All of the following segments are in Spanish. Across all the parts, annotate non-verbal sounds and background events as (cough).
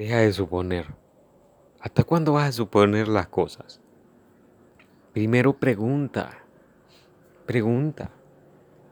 Deja de suponer. ¿Hasta cuándo vas a suponer las cosas? Primero pregunta. Pregunta.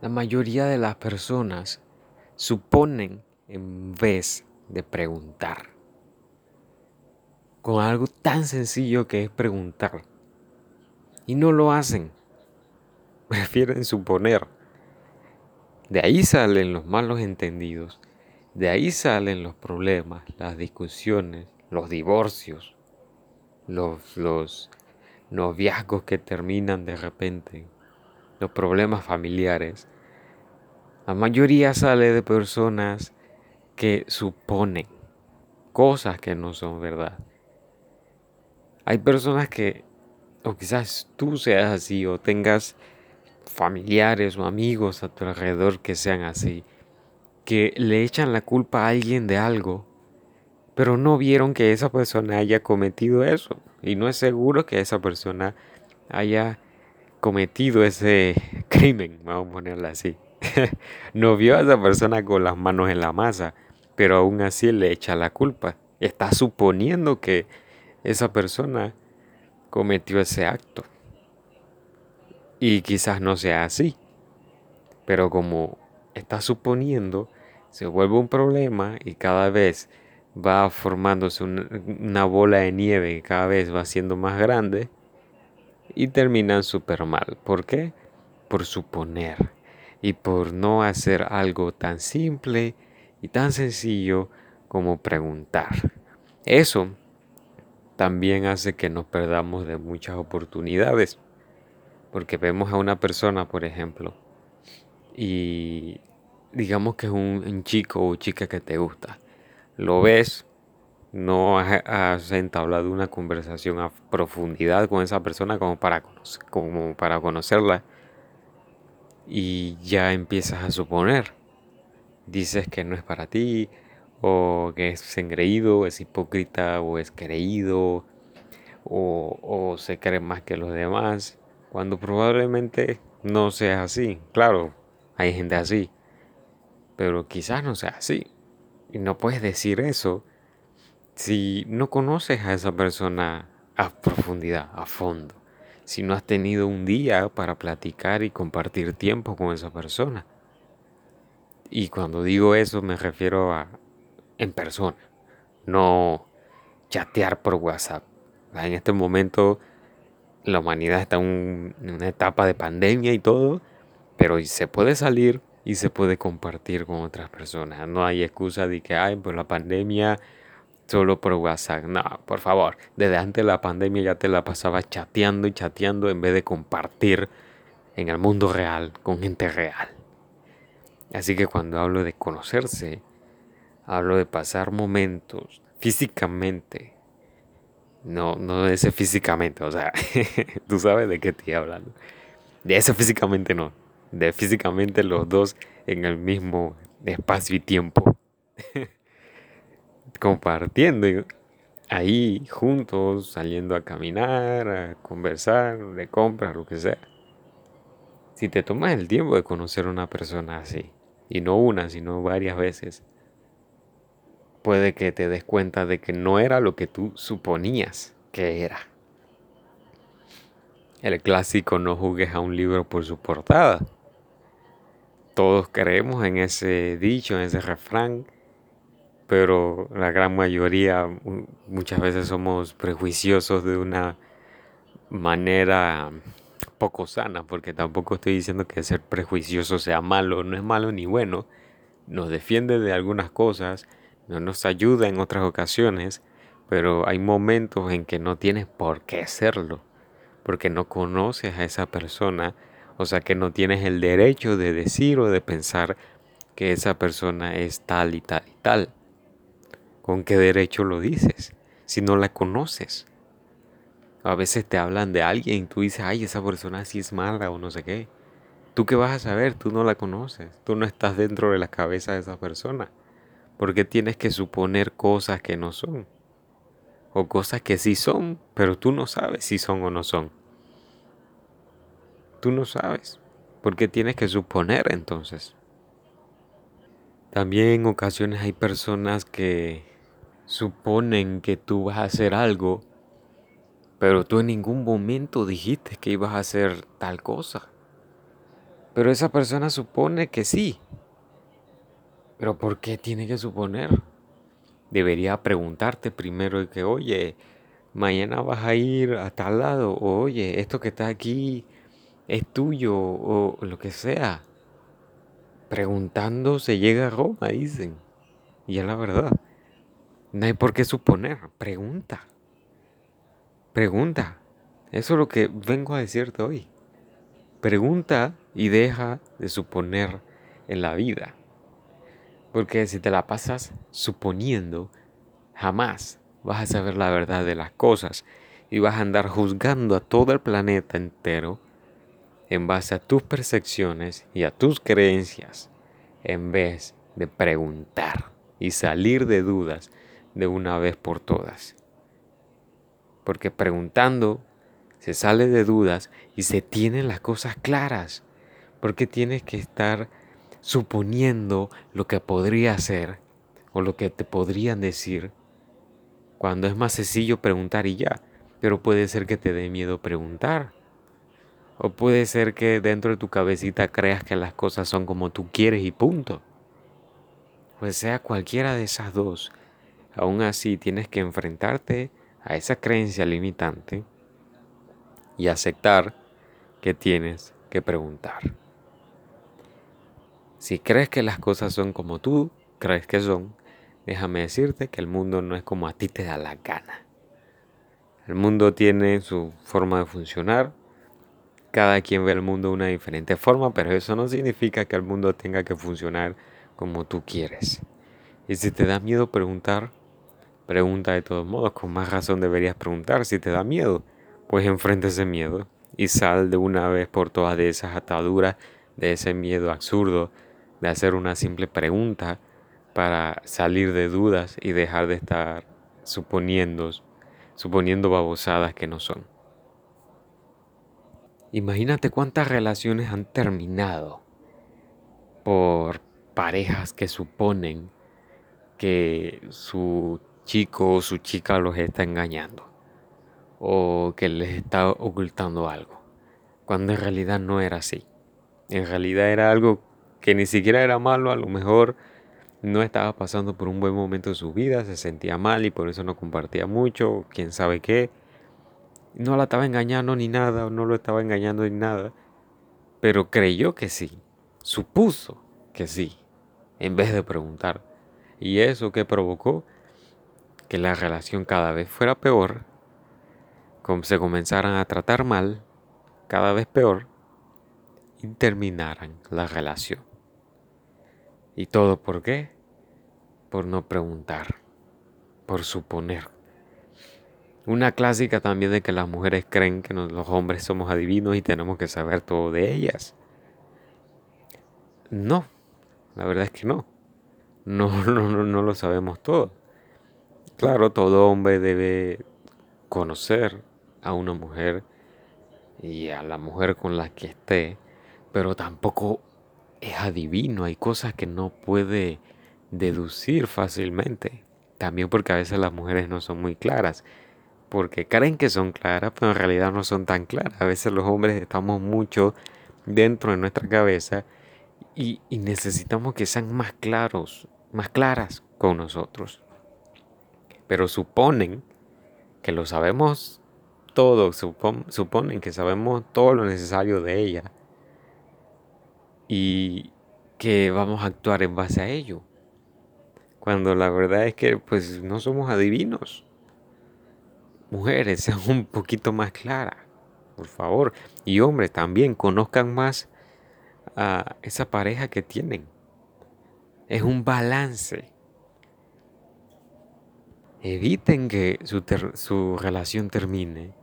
La mayoría de las personas suponen en vez de preguntar. Con algo tan sencillo que es preguntar. Y no lo hacen. (laughs) Prefieren suponer. De ahí salen los malos entendidos. De ahí salen los problemas, las discusiones, los divorcios, los, los noviazgos que terminan de repente, los problemas familiares. La mayoría sale de personas que suponen cosas que no son verdad. Hay personas que, o quizás tú seas así, o tengas familiares o amigos a tu alrededor que sean así, que le echan la culpa a alguien de algo, pero no vieron que esa persona haya cometido eso. Y no es seguro que esa persona haya cometido ese crimen, vamos a ponerlo así. (laughs) no vio a esa persona con las manos en la masa, pero aún así le echa la culpa. Está suponiendo que esa persona cometió ese acto. Y quizás no sea así. Pero como está suponiendo, se vuelve un problema y cada vez va formándose una, bola de nieve que cada vez va siendo más grande y terminan súper mal. ¿Por qué? Por suponer y por no hacer algo tan simple y tan sencillo como preguntar. Eso también hace que nos perdamos de muchas oportunidades. Porque vemos a una persona, por ejemplo, y digamos que es un, chico o chica que te gusta. Lo ves, no has, entablado una conversación a profundidad con esa persona como para, como para conocerla y ya empiezas a suponer. Dices que no es para ti, o que es engreído, es hipócrita, o es creído, o, o se cree más que los demás, cuando probablemente no sea así. Claro, hay gente así, pero quizás no sea así. Y no puedes decir eso si no conoces a esa persona a profundidad, a fondo si no has tenido un día para platicar y compartir tiempo con esa persona. Y cuando digo eso me refiero a en persona, no chatear por WhatsApp. En este momento la humanidad está en una etapa de pandemia y todo, pero se puede salir y se puede compartir con otras personas. No hay excusa de que, ay, pues la pandemia solo por WhatsApp. No, por favor, desde antes de la pandemia ya te la pasaba chateando y chateando en vez de compartir en el mundo real con gente real. Así que cuando hablo de conocerse, hablo de pasar momentos físicamente. No, no de ese físicamente, o sea, (laughs) tú sabes de qué estoy hablando. De eso físicamente no, de físicamente los dos en el mismo espacio y tiempo. (laughs) compartiendo ahí juntos, saliendo a caminar, a conversar, de compras, lo que sea. Si te tomas el tiempo de conocer a una persona así, y no una, sino varias veces, puede que te des cuenta de que no era lo que tú suponías que era. El clásico no jugues a un libro por su portada. Todos creemos en ese dicho, en ese refrán, pero la gran mayoría muchas veces somos prejuiciosos de una manera poco sana, porque tampoco estoy diciendo que ser prejuicioso sea malo, no es malo ni bueno, nos defiende de algunas cosas, no nos ayuda en otras ocasiones, pero hay momentos en que no tienes por qué serlo, porque no conoces a esa persona, o sea que no tienes el derecho de decir o de pensar que esa persona es tal y tal y tal. ¿Con qué derecho lo dices si no la conoces? A veces te hablan de alguien y tú dices, ay, esa persona sí es mala o no sé qué. ¿Tú qué vas a saber? Tú no la conoces. Tú no estás dentro de la cabeza de esa persona. ¿Por qué tienes que suponer cosas que no son? O cosas que sí son, pero tú no sabes si son o no son. Tú no sabes. ¿Por qué tienes que suponer entonces? También en ocasiones hay personas que suponen que tú vas a hacer algo, pero tú en ningún momento dijiste que ibas a hacer tal cosa. Pero esa persona supone que sí. Pero ¿por qué tiene que suponer? Debería preguntarte primero que, oye, mañana vas a ir a tal lado, o oye, esto que está aquí es tuyo, o lo que sea. Preguntando se llega a Roma, dicen. Y es la verdad. No hay por qué suponer. Pregunta. Pregunta. Eso es lo que vengo a decirte hoy. Pregunta y deja de suponer en la vida. Porque si te la pasas suponiendo, jamás vas a saber la verdad de las cosas y vas a andar juzgando a todo el planeta entero en base a tus percepciones y a tus creencias, en vez de preguntar y salir de dudas de una vez por todas. Porque preguntando se sale de dudas y se tienen las cosas claras. Porque tienes que estar suponiendo lo que podría ser o lo que te podrían decir cuando es más sencillo preguntar y ya. Pero puede ser que te dé miedo preguntar o puede ser que dentro de tu cabecita creas que las cosas son como tú quieres y punto. Pues sea cualquiera de esas dos, aún así tienes que enfrentarte a esa creencia limitante y aceptar que tienes que preguntar. Si crees que las cosas son como tú crees que son, déjame decirte que el mundo no es como a ti te da la gana. El mundo tiene su forma de funcionar cada quien ve el mundo de una diferente forma, pero eso no significa que el mundo tenga que funcionar como tú quieres. Y si te da miedo preguntar, pregunta de todos modos, con más razón deberías preguntar. Si te da miedo, pues enfrente ese miedo y sal de una vez por todas de esas ataduras, de ese miedo absurdo, de hacer una simple pregunta para salir de dudas y dejar de estar suponiendo, suponiendo babosadas que no son. Imagínate cuántas relaciones han terminado por parejas que suponen que su chico o su chica los está engañando o que les está ocultando algo, cuando en realidad no era así. En realidad era algo que ni siquiera era malo, a lo mejor no estaba pasando por un buen momento de su vida, se sentía mal y por eso no compartía mucho, quién sabe qué no la estaba engañando ni nada, no lo estaba engañando ni nada, pero creyó que sí, supuso que sí, en vez de preguntar. Y eso que provocó que la relación cada vez fuera peor, se comenzaran a tratar mal, cada vez peor, y terminaran la relación. ¿Y todo por qué? Por no preguntar, por suponer. Una clásica también de que las mujeres creen que los hombres somos adivinos y tenemos que saber todo de ellas. No, la verdad es que no. No, (laughs) no, no, no lo sabemos todo. Claro, todo hombre debe conocer a una mujer y a la mujer con la que esté, pero tampoco es adivino. Hay cosas que no puede deducir fácilmente. También porque a veces las mujeres no son muy claras porque creen que son claras, pero en realidad no son tan claras. A veces los hombres estamos mucho dentro de nuestra cabeza y, necesitamos que sean más claros, más claras con nosotros. Pero suponen que lo sabemos todo, suponen que sabemos todo lo necesario de ella y que vamos a actuar en base a ello. Cuando la verdad es que pues no somos adivinos mujeres (laughs) sean un poquito más claras, por favor. Y hombres también conozcan más a esa pareja que tienen. Es un balance. Eviten que su, su relación termine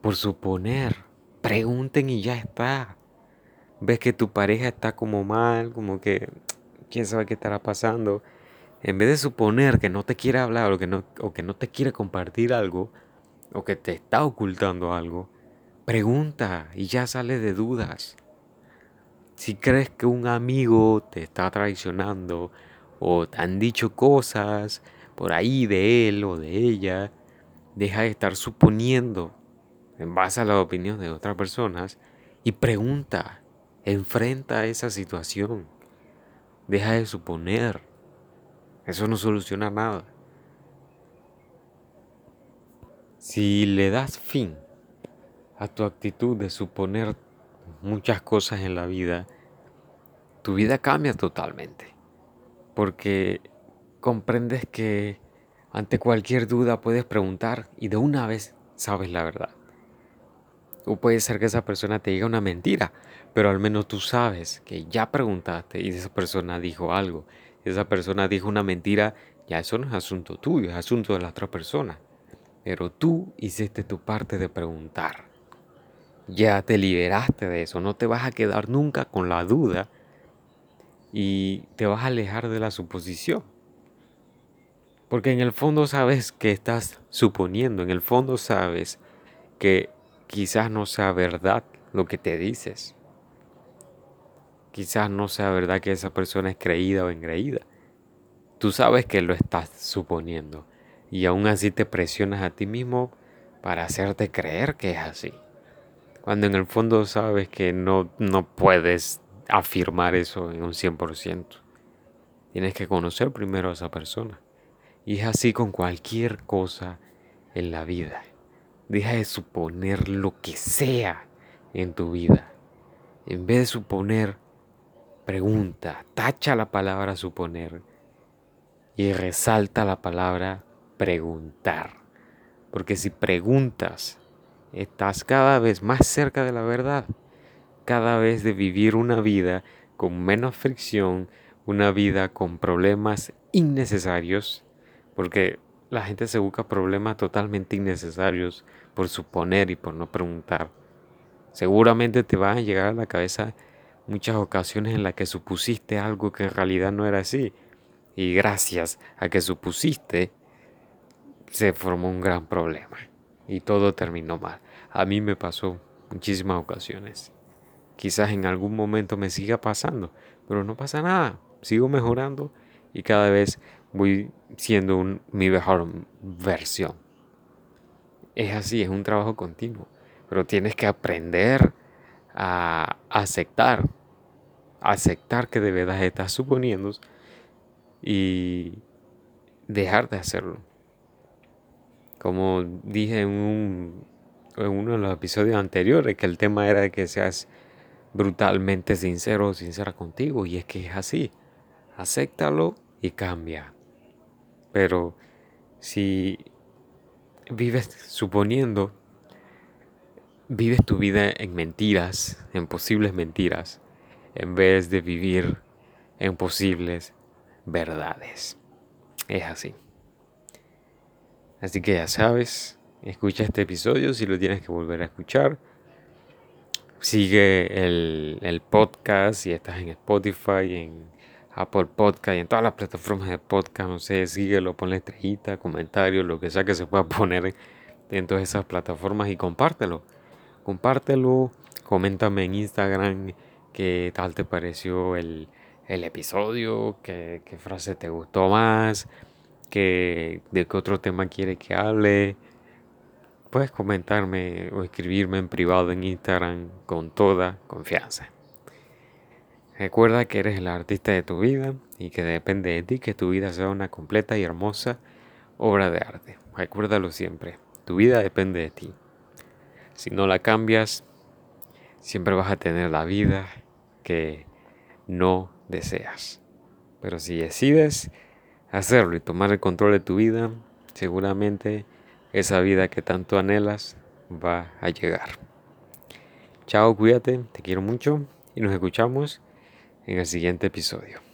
por suponer. Pregunten y ya está. Ves que tu pareja está como mal, como que (tsk) quién sabe qué estará pasando. En vez de suponer que no te quiere hablar o que no, o que no te quiere compartir algo, o que te está ocultando algo, pregunta y ya sale de dudas. Si crees que un amigo te está traicionando o te han dicho cosas por ahí de él o de ella. Deja de estar suponiendo en base a la opinión de otras personas y pregunta, enfrenta esa situación. Deja de suponer. Eso no soluciona nada. Si le das fin a tu actitud de suponer muchas cosas en la vida, tu vida cambia totalmente. Porque comprendes que ante cualquier duda puedes preguntar y de una vez sabes la verdad. O puede ser que esa persona te diga una mentira, pero al menos tú sabes que ya preguntaste y esa persona dijo algo. Esa persona dijo una mentira, ya eso no es asunto tuyo, es asunto de la otra persona. Pero tú hiciste tu parte de preguntar. Ya te liberaste de eso, no te vas a quedar nunca con la duda y te vas a alejar de la suposición. Porque en el fondo sabes que estás suponiendo, en el fondo sabes que quizás no sea verdad lo que te dices. Quizás no sea verdad que esa persona es creída o engreída. Tú sabes que lo estás suponiendo y aún así te presionas a ti mismo para hacerte creer que es así. Cuando en el fondo sabes que no, no puedes afirmar eso en un 100%. Tienes que conocer primero a esa persona. Y es así con cualquier cosa en la vida. Deja de suponer lo que sea en tu vida. En vez de suponer, pregunta, tacha la palabra suponer y resalta la palabra preguntar. Porque si preguntas, estás cada vez más cerca de la verdad cada vez de vivir una vida con menos fricción, una vida con problemas innecesarios, porque la gente se busca problemas totalmente innecesarios por suponer y por no preguntar. Seguramente te van a llegar a la cabeza muchas ocasiones en las que supusiste algo que en realidad no era así. Y gracias a que supusiste, se formó un gran problema. Y todo terminó mal. A mí me pasó muchísimas ocasiones. Quizás en algún momento me siga pasando, pero no pasa nada. Sigo mejorando y cada vez voy siendo mi mejor versión. Es así, es un trabajo continuo, pero tienes que aprender a aceptar, aceptar que de verdad estás suponiendo y dejar de hacerlo. Como dije en, en uno de los episodios anteriores, que el tema era que seas brutalmente sincero o sincera contigo. Y es que es así. Acéptalo y cambia. Pero si vives suponiendo, vives tu vida en mentiras, en posibles mentiras, en vez de vivir en posibles verdades. Es así. Así que ya sabes, escucha este episodio si lo tienes que volver a escuchar. Sigue el, podcast si estás en Spotify, en Apple Podcast y en todas las plataformas de podcast. No sé, síguelo, ponle estrellita, comentario, lo que sea que se pueda (laughs) poner en todas esas plataformas y compártelo. Compártelo, coméntame en Instagram qué tal te pareció el, episodio, qué, qué, frase te gustó más, qué, de qué otro tema quiere que hable puedes comentarme o escribirme en privado en Instagram con toda confianza. Recuerda que eres el artista de tu vida y que depende de ti que tu vida sea una completa y hermosa obra de arte. Recuérdalo siempre, tu vida depende de ti. Si no la cambias, siempre vas a tener la vida que no deseas. Pero si decides hacerlo y tomar el control de tu vida, seguramente esa vida que tanto anhelas va a llegar. Chao, cuídate, te quiero mucho y nos escuchamos en el siguiente episodio.